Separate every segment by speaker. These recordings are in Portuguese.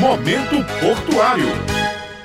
Speaker 1: Momento Portuário.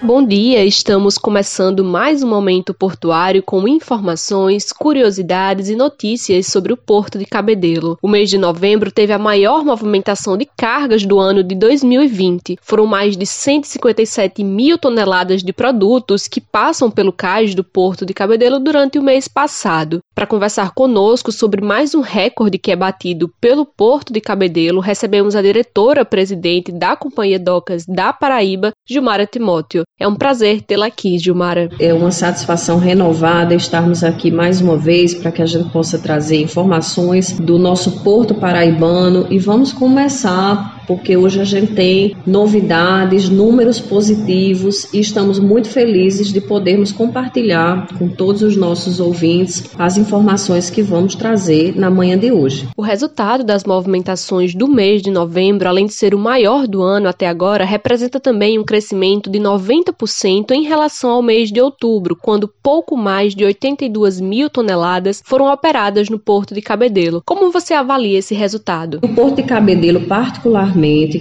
Speaker 2: Bom dia, estamos começando mais um momento portuário com informações, curiosidades e notícias sobre o Porto de Cabedelo. O mês de novembro teve a maior movimentação de cargas do ano de 2020. Foram mais de 157 mil toneladas de produtos que passam pelo cais do Porto de Cabedelo durante o mês passado. Para conversar conosco sobre mais um recorde que é batido pelo Porto de Cabedelo, recebemos a diretora-presidente da Companhia Docas da Paraíba, Gilmara Timóteo. É um prazer tê-la aqui, Gilmara.
Speaker 3: É uma satisfação renovada estarmos aqui mais uma vez para que a gente possa trazer informações do nosso Porto Paraibano e vamos começar porque hoje a gente tem novidades, números positivos e estamos muito felizes de podermos compartilhar com todos os nossos ouvintes as informações que vamos trazer na manhã de hoje.
Speaker 2: O resultado das movimentações do mês de novembro, além de ser o maior do ano até agora, representa também um crescimento de 90% em relação ao mês de outubro, quando pouco mais de 82 mil toneladas foram operadas no Porto de Cabedelo. Como você avalia esse resultado?
Speaker 3: O Porto de Cabedelo, particularmente,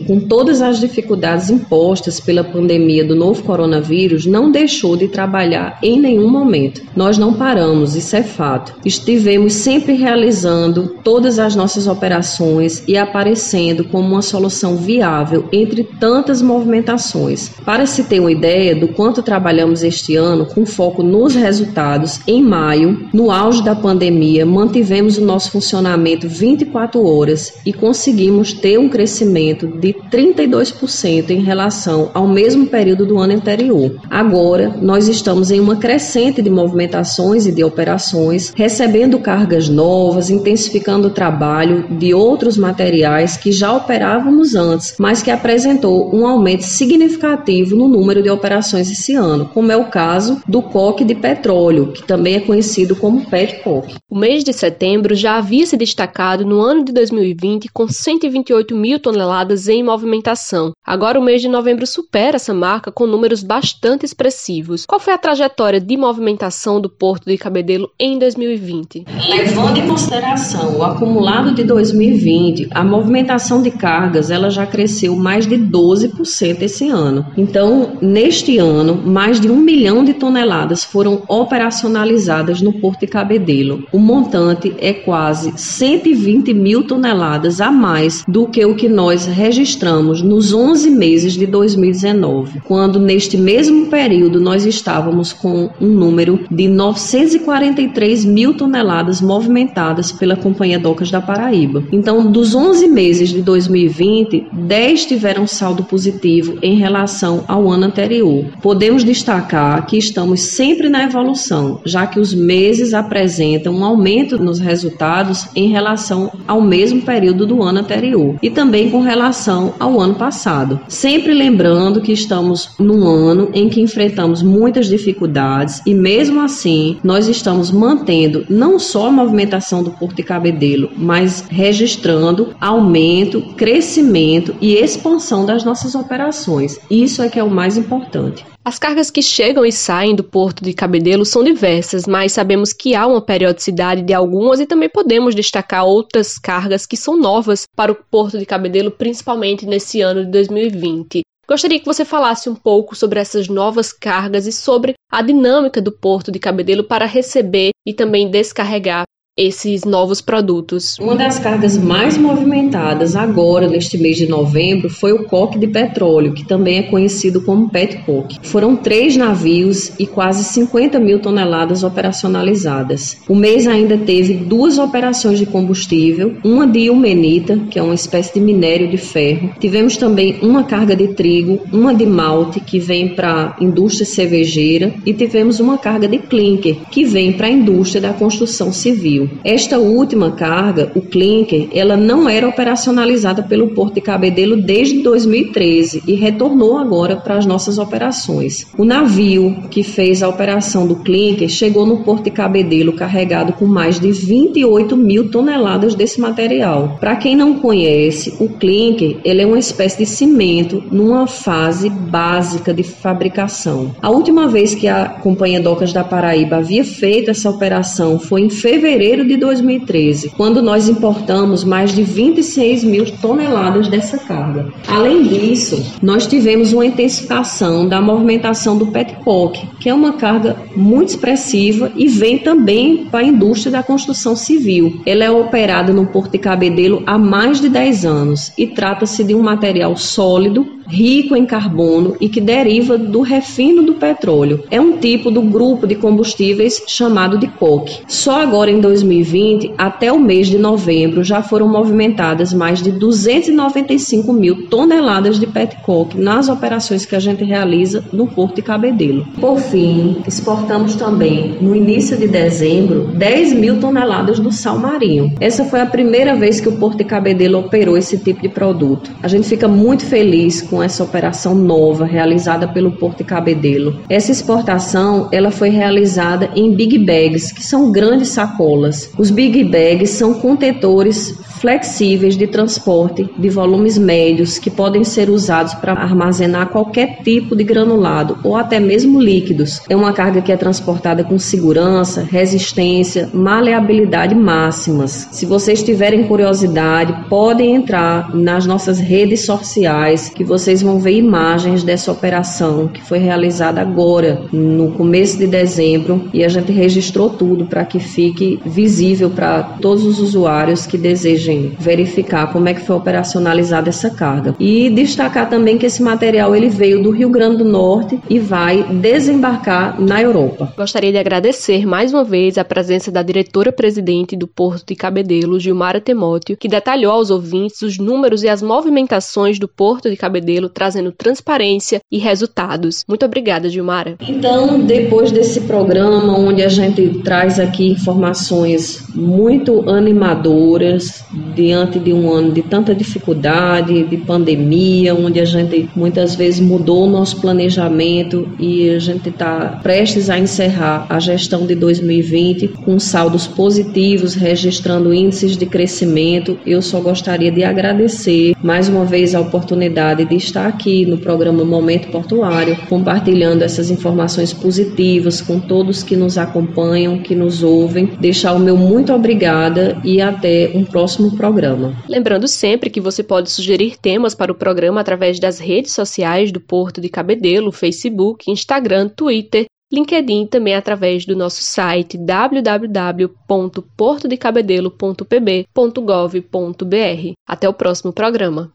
Speaker 3: com todas as dificuldades impostas pela pandemia do novo coronavírus, não deixou de trabalhar em nenhum momento. Nós não paramos, isso é fato. Estivemos sempre realizando todas as nossas operações e aparecendo como uma solução viável entre tantas movimentações. Para se ter uma ideia do quanto trabalhamos este ano, com foco nos resultados, em maio, no auge da pandemia, mantivemos o nosso funcionamento 24 horas e conseguimos ter um crescimento crescimento de 32% em relação ao mesmo período do ano anterior. Agora, nós estamos em uma crescente de movimentações e de operações, recebendo cargas novas, intensificando o trabalho de outros materiais que já operávamos antes, mas que apresentou um aumento significativo no número de operações esse ano, como é o caso do coque de petróleo, que também é conhecido como PET coque.
Speaker 2: O mês de setembro já havia se destacado no ano de 2020 com 128 mil toneladas toneladas em movimentação. Agora o mês de novembro supera essa marca com números bastante expressivos. Qual foi a trajetória de movimentação do Porto de Cabedelo em 2020?
Speaker 3: Levando em consideração o acumulado de 2020, a movimentação de cargas ela já cresceu mais de 12% esse ano. Então, neste ano, mais de um milhão de toneladas foram operacionalizadas no Porto de Cabedelo. O montante é quase 120 mil toneladas a mais do que o que nós registramos nos 11 meses de 2019, quando neste mesmo período nós estávamos com um número de 943 mil toneladas movimentadas pela Companhia Docas da Paraíba. Então, dos 11 meses de 2020, 10 tiveram saldo positivo em relação ao ano anterior. Podemos destacar que estamos sempre na evolução, já que os meses apresentam um aumento nos resultados em relação ao mesmo período do ano anterior e também com relação ao ano passado. Sempre lembrando que estamos num ano em que enfrentamos muitas dificuldades e, mesmo assim, nós estamos mantendo não só a movimentação do Porto de Cabedelo, mas registrando aumento, crescimento e expansão das nossas operações. Isso é que é o mais importante.
Speaker 2: As cargas que chegam e saem do porto de Cabedelo são diversas, mas sabemos que há uma periodicidade de algumas e também podemos destacar outras cargas que são novas para o porto de Cabedelo, principalmente nesse ano de 2020. Gostaria que você falasse um pouco sobre essas novas cargas e sobre a dinâmica do porto de Cabedelo para receber e também descarregar esses novos produtos.
Speaker 3: Uma das cargas mais movimentadas agora, neste mês de novembro, foi o coque de petróleo, que também é conhecido como pet coke. Foram três navios e quase 50 mil toneladas operacionalizadas. O mês ainda teve duas operações de combustível, uma de ilmenita, que é uma espécie de minério de ferro. Tivemos também uma carga de trigo, uma de malte, que vem para a indústria cervejeira, e tivemos uma carga de clinker, que vem para a indústria da construção civil. Esta última carga, o clinker, ela não era operacionalizada pelo Porto de Cabedelo desde 2013 e retornou agora para as nossas operações. O navio que fez a operação do clinker chegou no Porto de Cabedelo carregado com mais de 28 mil toneladas desse material. Para quem não conhece, o clinker ele é uma espécie de cimento numa fase básica de fabricação. A última vez que a Companhia Docas da Paraíba havia feito essa operação foi em fevereiro fevereiro de 2013, quando nós importamos mais de 26 mil toneladas dessa carga. Além disso, nós tivemos uma intensificação da movimentação do petcock, que é uma carga muito expressiva e vem também para a indústria da construção civil. Ela é operada no Porto de Cabedelo há mais de 10 anos e trata-se de um material sólido, rico em carbono e que deriva do refino do petróleo. É um tipo do grupo de combustíveis chamado de coque. Só agora em 2020, até o mês de novembro, já foram movimentadas mais de 295 mil toneladas de petcoke nas operações que a gente realiza no Porto de Cabedelo. Por fim, exportamos também, no início de dezembro, 10 mil toneladas do sal marinho. Essa foi a primeira vez que o Porto de Cabedelo operou esse tipo de produto. A gente fica muito feliz com essa operação nova realizada pelo Porto de Cabedelo. Essa exportação ela foi realizada em big bags, que são grandes sacolas. Os big bags são contentores flexíveis de transporte de volumes médios que podem ser usados para armazenar qualquer tipo de granulado ou até mesmo líquidos. É uma carga que é transportada com segurança, resistência, maleabilidade máximas. Se vocês tiverem curiosidade, podem entrar nas nossas redes sociais que vocês vão ver imagens dessa operação que foi realizada agora, no começo de dezembro, e a gente registrou tudo para que fique visível para todos os usuários que desejem verificar como é que foi operacionalizada essa carga. E destacar também que esse material ele veio do Rio Grande do Norte e vai desembarcar na Europa.
Speaker 2: Gostaria de agradecer mais uma vez a presença da diretora-presidente do Porto de Cabedelo, Gilmara Temóteo, que detalhou aos ouvintes os números e as movimentações do Porto de Cabedelo, trazendo transparência e resultados. Muito obrigada, Gilmara.
Speaker 3: Então, depois desse programa onde a gente traz aqui informações muito animadoras diante de um ano de tanta dificuldade, de pandemia, onde a gente muitas vezes mudou o nosso planejamento e a gente está prestes a encerrar a gestão de 2020 com saldos positivos, registrando índices de crescimento. Eu só gostaria de agradecer mais uma vez a oportunidade de estar aqui no programa Momento Portuário, compartilhando essas informações positivas com todos que nos acompanham, que nos ouvem. Deixar o meu muito obrigada e até um próximo programa.
Speaker 2: Lembrando sempre que você pode sugerir temas para o programa através das redes sociais do Porto de Cabedelo, Facebook, Instagram, Twitter, LinkedIn também através do nosso site www.portodecabedelo.pb.gov.br. Até o próximo programa.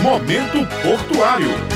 Speaker 1: Momento Portuário.